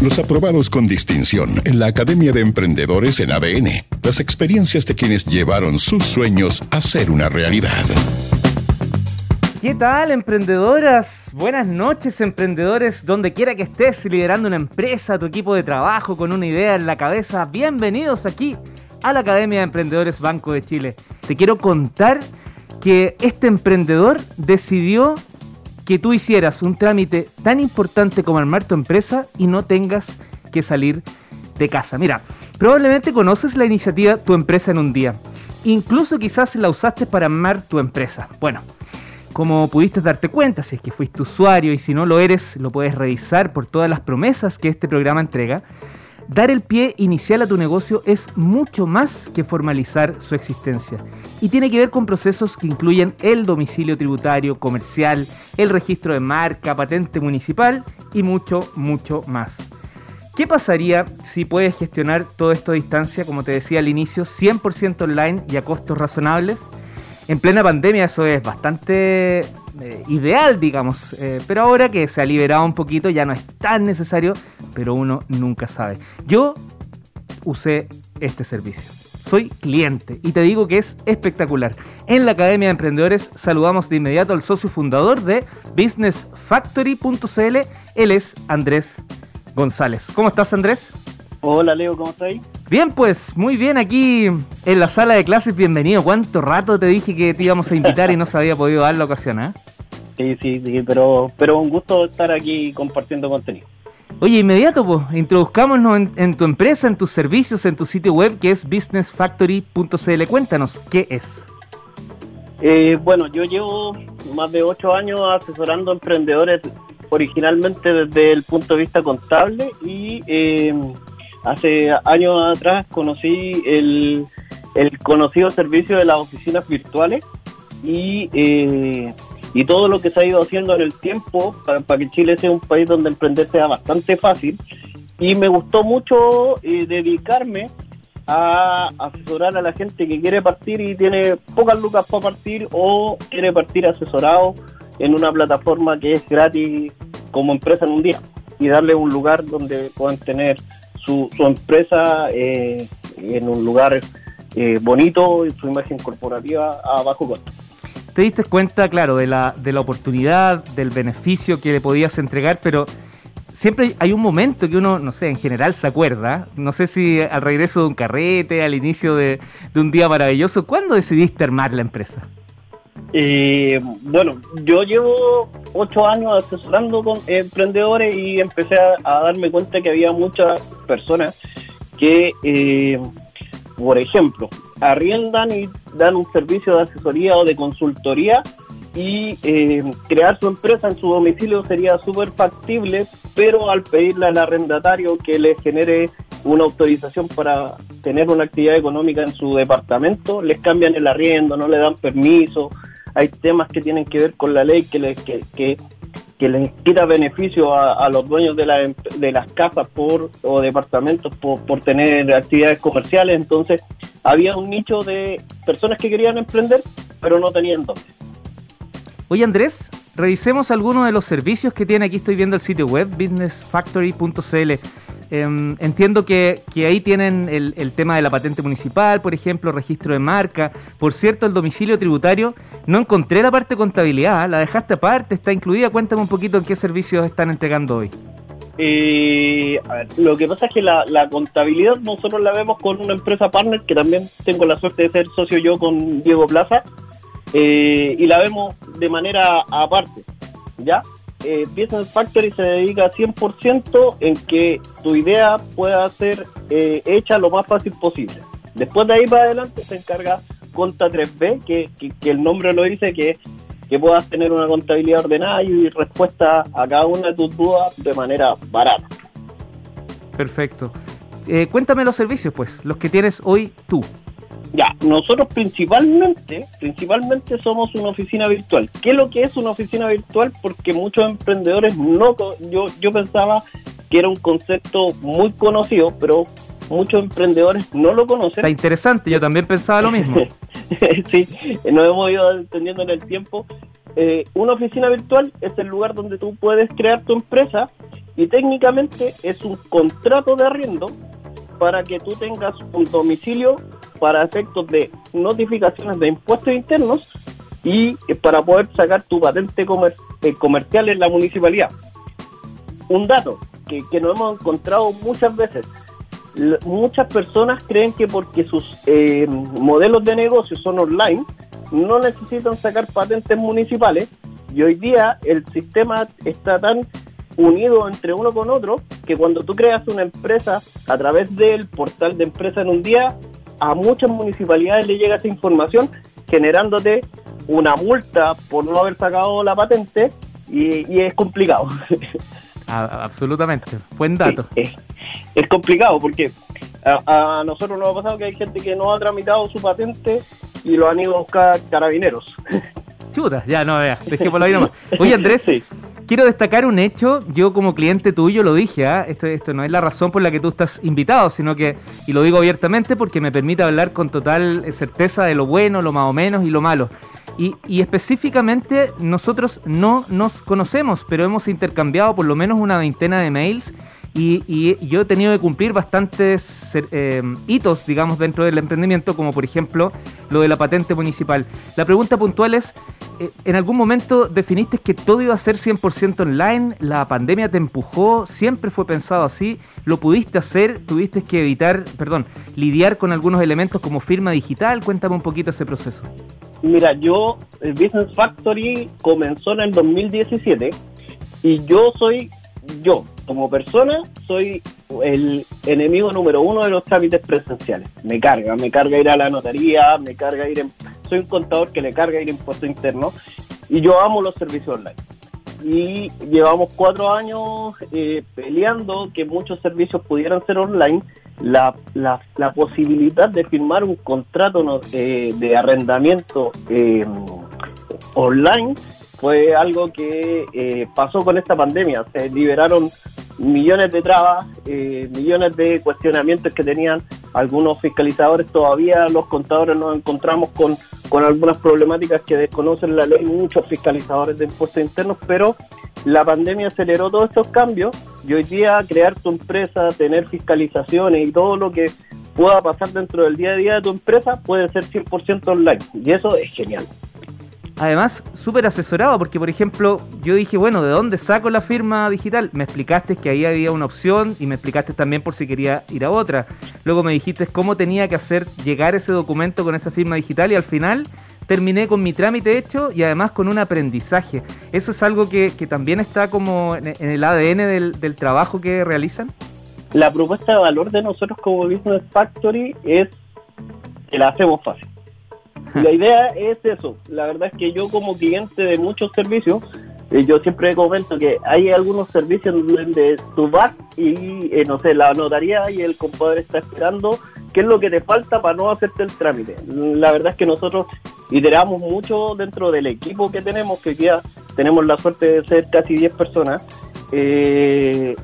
Los aprobados con distinción en la Academia de Emprendedores en ADN. Las experiencias de quienes llevaron sus sueños a ser una realidad. ¿Qué tal, emprendedoras? Buenas noches, emprendedores, donde quiera que estés liderando una empresa, tu equipo de trabajo con una idea en la cabeza. Bienvenidos aquí a la Academia de Emprendedores Banco de Chile. Te quiero contar que este emprendedor decidió que tú hicieras un trámite tan importante como armar tu empresa y no tengas que salir de casa. Mira, probablemente conoces la iniciativa Tu empresa en un día. Incluso quizás la usaste para armar tu empresa. Bueno, como pudiste darte cuenta, si es que fuiste usuario y si no lo eres, lo puedes revisar por todas las promesas que este programa entrega, dar el pie inicial a tu negocio es mucho más que formalizar su existencia y tiene que ver con procesos que incluyen el domicilio tributario, comercial, el registro de marca, patente municipal y mucho, mucho más. ¿Qué pasaría si puedes gestionar todo esto a distancia, como te decía al inicio, 100% online y a costos razonables? En plena pandemia eso es bastante eh, ideal, digamos, eh, pero ahora que se ha liberado un poquito ya no es tan necesario, pero uno nunca sabe. Yo usé este servicio. Soy cliente y te digo que es espectacular. En la Academia de Emprendedores saludamos de inmediato al socio fundador de businessfactory.cl. Él es Andrés González. ¿Cómo estás, Andrés? Hola, Leo, ¿cómo estás? Bien, pues muy bien aquí en la sala de clases. Bienvenido. ¿Cuánto rato te dije que te íbamos a invitar y no se había podido dar la ocasión, eh? Sí, sí, sí, pero, pero un gusto estar aquí compartiendo contenido. Oye, inmediato, pues, introduzcámonos en, tu empresa, en tus servicios, en tu sitio web que es businessfactory.cl. Cuéntanos, ¿qué es? Eh, bueno, yo llevo más de ocho años asesorando emprendedores originalmente desde el punto de vista contable y eh, hace años atrás conocí el, conocido servicio de las oficinas virtuales y, eh, y todo lo que se ha ido haciendo en el tiempo para, que Chile sea un país donde emprender sea bastante fácil. Y me gustó mucho eh, dedicarme a asesorar a la gente que quiere partir y tiene pocas lucas para partir o quiere partir asesorado en una plataforma que es gratis como empresa en un día y darle un lugar donde puedan tener su, empresa eh, en un lugar eh, bonito y su imagen corporativa a bajo costo. Te diste cuenta, claro, de la, de la oportunidad, del beneficio que le podías entregar, pero siempre hay un momento que uno, no sé, en general se acuerda, no sé si al regreso de un carrete, al inicio de, de un día maravilloso, ¿cuándo decidiste armar la empresa? Eh, bueno, yo llevo ocho años asesorando con emprendedores y empecé a, darme cuenta que había muchas personas que, eh, por ejemplo, arriendan y dan un servicio de asesoría o de consultoría y eh, crear su empresa en su domicilio sería súper factible, pero al pedirle al arrendatario que le genere una autorización para tener una actividad económica en su departamento, les cambian el arriendo, no le dan permiso, hay temas que tienen que ver con la ley que les, que, les quita beneficio a, los dueños de, la, de las casas por, o departamentos por, por tener actividades comerciales. Entonces, había un nicho de personas que querían emprender, pero no tenían dónde. Oye, Andrés, revisemos algunos de los servicios que tiene. Aquí estoy viendo el sitio web, businessfactory.cl. Em, entiendo que, ahí tienen el, tema de la patente municipal, por ejemplo, registro de marca. Por cierto, el domicilio tributario, no encontré la parte de contabilidad, la dejaste aparte, está incluida. Cuéntame un poquito en qué servicios están entregando hoy. Eh, lo que pasa es que la, contabilidad nosotros la vemos con una empresa partner, que también tengo la suerte de ser socio yo con Diego Plaza, eh, y la vemos de manera aparte, ¿ya? Eh, Business Factory se dedica 100% en que tu idea pueda ser eh, hecha lo más fácil posible. Después de ahí para adelante se encarga Conta 3B, que, que, el nombre lo dice, que, que puedas tener una contabilidad ordenada y respuesta a cada una de tus dudas de manera barata. Perfecto. Eh, cuéntame los servicios, pues, los que tienes hoy tú. Ya, nosotros principalmente, principalmente somos una oficina virtual. ¿Qué es lo que es una oficina virtual? Porque muchos emprendedores no, yo, yo pensaba que era un concepto muy conocido, pero muchos emprendedores no lo conocen. Está interesante, yo también pensaba lo mismo. sí, nos hemos ido entendiendo en el tiempo. Eh, una oficina virtual es el lugar donde tú puedes crear tu empresa y técnicamente es un contrato de arriendo para que tú tengas un domicilio para efectos de notificaciones de impuestos internos y para poder sacar tu patente eh, comercial en la municipalidad. Un dato que, que nos hemos encontrado muchas veces, muchas personas creen que porque sus eh, modelos de negocio son online, no necesitan sacar patentes municipales y hoy día el sistema está tan unido entre uno con otro que cuando tú creas una empresa a través del portal de empresa en un día, a muchas municipalidades le llega esa información generándote una multa por no haber sacado la patente y, es complicado. absolutamente, buen dato. es, complicado porque a, nosotros nos ha pasado que hay gente que no ha tramitado su patente y lo han ido a buscar carabineros. Chuta, ya no veas, dejémoslo ahí nomás. Oye Andrés, sí quiero destacar un hecho. Yo como cliente tuyo lo dije, ¿ah? esto, esto no es la razón por la que tú estás invitado, sino que, y lo digo abiertamente porque me permite hablar con total certeza de lo bueno, lo más o menos y lo malo. Y, y, específicamente nosotros no nos conocemos, pero hemos intercambiado por lo menos una veintena de mails y, yo he tenido que cumplir bastantes eh, hitos, digamos, dentro del emprendimiento, como por ejemplo lo de la patente municipal. La pregunta puntual es, eh, ¿en algún momento definiste que todo iba a ser 100% online? ¿La pandemia te empujó? ¿Siempre fue pensado así? ¿Lo pudiste hacer? ¿Tuviste que evitar, perdón, lidiar con algunos elementos como firma digital? Cuéntame un poquito ese proceso. Mira, yo, el Business Factory comenzó en el 2017 y yo soy yo, como persona, soy el enemigo número uno de los trámites presenciales. Me carga, me carga ir a la notaría, me carga ir en... Soy un contador que le carga ir a impuesto interno y yo amo los servicios online. Y llevamos cuatro años eh, peleando que muchos servicios pudieran ser online. La, la, la posibilidad de firmar un contrato eh, de arrendamiento eh, online fue algo que pasó con esta pandemia. Se liberaron millones de trabas, eh, millones de cuestionamientos que tenían algunos fiscalizadores. Todavía los contadores nos encontramos con, con algunas problemáticas que desconocen la ley, muchos fiscalizadores de impuestos internos, pero la pandemia aceleró todos estos cambios y hoy día crear tu empresa, tener fiscalizaciones y todo lo que pueda pasar dentro del día a día de tu empresa puede ser 100% online y eso es genial. Además, súper asesorado, porque por ejemplo, yo dije, bueno, ¿de dónde saco la firma digital? Me explicaste que ahí había una opción y me explicaste también por si quería ir a otra. Luego me dijiste cómo tenía que hacer llegar ese documento con esa firma digital y al final terminé con mi trámite hecho y además con un aprendizaje. ¿Eso es algo que, también está como en, el ADN del, del trabajo que realizan? La propuesta de valor de nosotros como Business Factory es que la hacemos fácil la idea es eso. La verdad es que yo como cliente de muchos servicios, eh, yo siempre comento que hay algunos servicios donde tú vas y, eh, no sé, la notaría y el compadre está esperando qué es lo que te falta para no hacerte el trámite. La verdad es que nosotros iteramos mucho dentro del equipo que tenemos, que ya tenemos la suerte de ser casi 10 personas. Eh,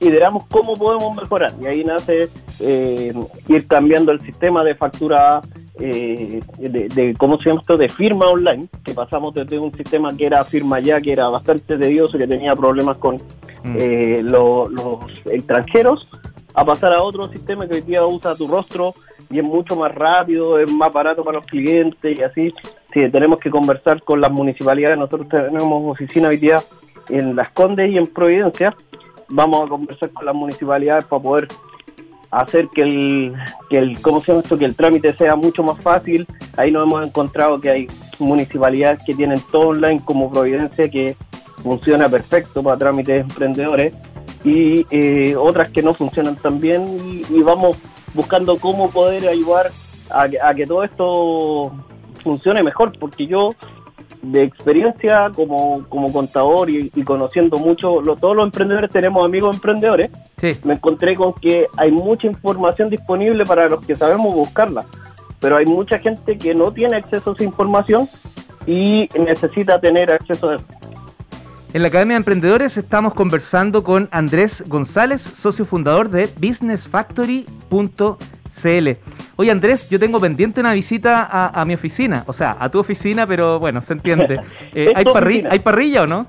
iteramos cómo podemos mejorar y ahí nace eh, ir cambiando el sistema de factura eh, de, cómo se llama esto de firma online que pasamos desde un sistema que era firma ya que era bastante tedioso que tenía problemas con mm. eh, los extranjeros a pasar a otro sistema que hoy día usa tu rostro y es mucho más rápido, es más barato para los clientes y así. Si tenemos que conversar con las municipalidades, nosotros tenemos oficina hoy día en Las Condes y en Providencia. Vamos a conversar con las municipalidades para poder hacer que el, que el, ¿cómo se esto? que el trámite sea mucho más fácil. Ahí nos hemos encontrado que hay municipalidades que tienen todo online como Providencia que funciona perfecto para trámites emprendedores y eh, otras que no funcionan tan bien y, vamos buscando cómo poder ayudar a, a que todo esto funcione mejor porque yo de experiencia como, como contador y, conociendo mucho, todos los emprendedores tenemos amigos emprendedores, me encontré con que hay mucha información disponible para los que sabemos buscarla, pero hay mucha gente que no tiene acceso a esa información y necesita tener acceso a eso. En la Academia de Emprendedores estamos conversando con Andrés González, socio fundador de businessfactory.cl. Oye Andrés, yo tengo pendiente una visita a, mi oficina, o sea, a tu oficina, pero bueno, se entiende. Eh, ¿hay, ¿Hay parrilla o no?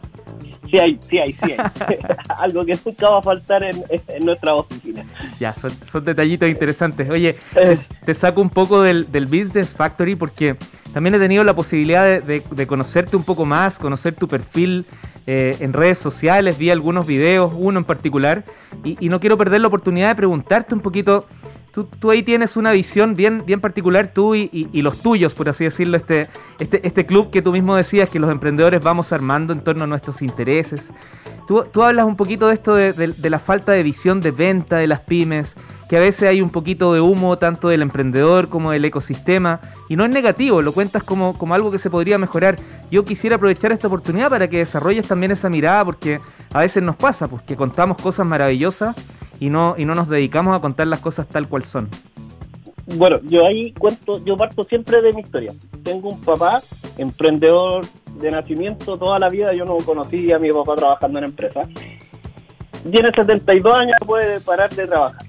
Sí hay, sí hay, sí hay. Algo que nunca va a faltar en, nuestra oficina. Ya, son, detallitos interesantes. Oye, eh. te, saco un poco del, del, Business Factory porque también he tenido la posibilidad de, conocerte un poco más, conocer tu perfil eh, en redes sociales, vi algunos videos, uno en particular, y, y no quiero perder la oportunidad de preguntarte un poquito Tú, ahí tienes una visión bien, bien particular, tú y, los tuyos, por así decirlo, este, este, este club que tú mismo decías que los emprendedores vamos armando en torno a nuestros intereses. Tú, tú hablas un poquito de esto de, la falta de visión de venta de las pymes, que a veces hay un poquito de humo tanto del emprendedor como del ecosistema, y no es negativo, lo cuentas como, como algo que se podría mejorar. Yo quisiera aprovechar esta oportunidad para que desarrolles también esa mirada, porque a veces nos pasa, pues que contamos cosas maravillosas y no, y no nos dedicamos a contar las cosas tal cual son. Bueno, yo ahí cuento, yo parto siempre de mi historia. Tengo un papá emprendedor de nacimiento toda la vida, yo no conocí a mi papá trabajando en empresa. Tiene 72 años, puede parar de trabajar.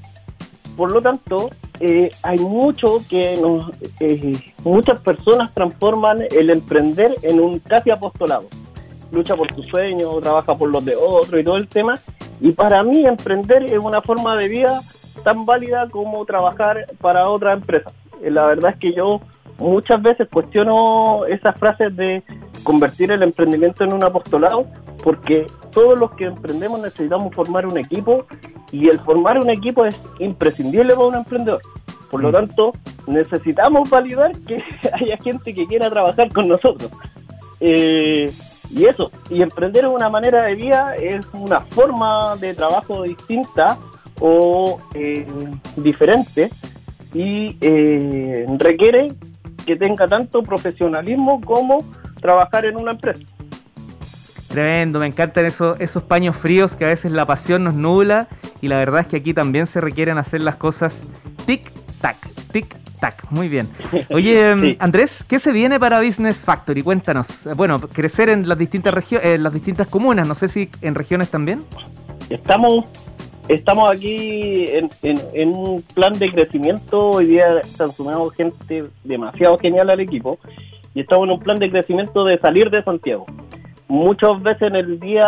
Por lo tanto, eh, hay mucho que nos, eh, muchas personas transforman el emprender en un casi apostolado. Lucha por tu sueño, trabaja por los de otro y todo el tema. Y para mí emprender es una forma de vida tan válida como trabajar para otra empresa. Eh, la verdad es que yo muchas veces cuestiono esas frases de convertir el emprendimiento en un apostolado, porque todos los que emprendemos necesitamos formar un equipo y el formar un equipo es imprescindible para un emprendedor. Por lo mm. tanto, necesitamos validar que haya gente que quiera trabajar con nosotros. Eh, y eso, y emprender es una manera de vida, es una forma de trabajo distinta o eh, diferente y eh, requiere que tenga tanto profesionalismo como trabajar en una empresa. Tremendo, me encantan esos, esos paños fríos que a veces la pasión nos nubla y la verdad es que aquí también se requieren hacer las cosas tic-tac, muy bien. Oye, em, Andrés, ¿qué se viene para Business Factory? Cuéntanos. Bueno, crecer en las distintas regiones, en las distintas comunas, no sé si en regiones también. Estamos estamos aquí en, un plan de crecimiento. Hoy día se han sumado gente demasiado genial al equipo y estamos en un plan de crecimiento de salir de Santiago. Muchas veces en el día,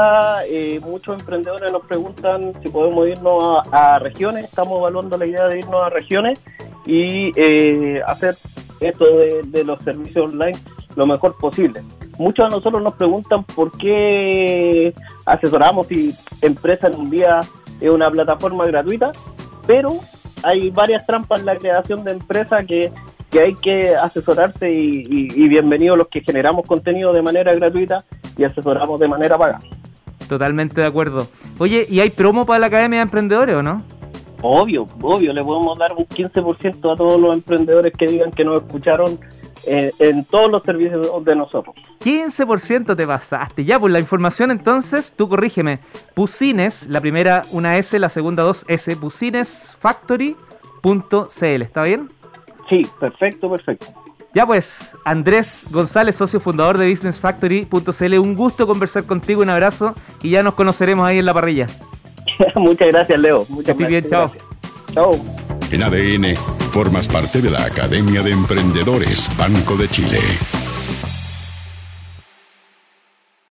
eh, muchos emprendedores nos preguntan si podemos irnos a, regiones. Estamos evaluando la idea de irnos a regiones y eh, hacer esto de, los servicios online lo mejor posible. Muchos de nosotros nos preguntan por qué asesoramos si empresa en un día es una plataforma gratuita, pero hay varias trampas en la creación de empresas que, hay que asesorarse y, bienvenidos los que generamos contenido de manera gratuita y asesoramos de manera paga. Totalmente de acuerdo. Oye, ¿y hay promo para la Academia de Emprendedores o no? Obvio, obvio, le podemos dar un 15% a todos los emprendedores que digan que nos escucharon eh, en todos los servicios de nosotros. 15% te pasaste. Ya, pues la información entonces, tú corrígeme. Pusines, la primera una S, la segunda dos S, pusinesfactory.cl, ¿está bien? Sí, perfecto, perfecto. Ya pues, Andrés González, socio fundador de businessfactory.cl, un gusto conversar contigo, un abrazo y ya nos conoceremos ahí en la parrilla. Muchas gracias, Leo. Muchas gracias. bien, chao. Chao. En ADN, formas parte de la Academia de Emprendedores Banco de Chile.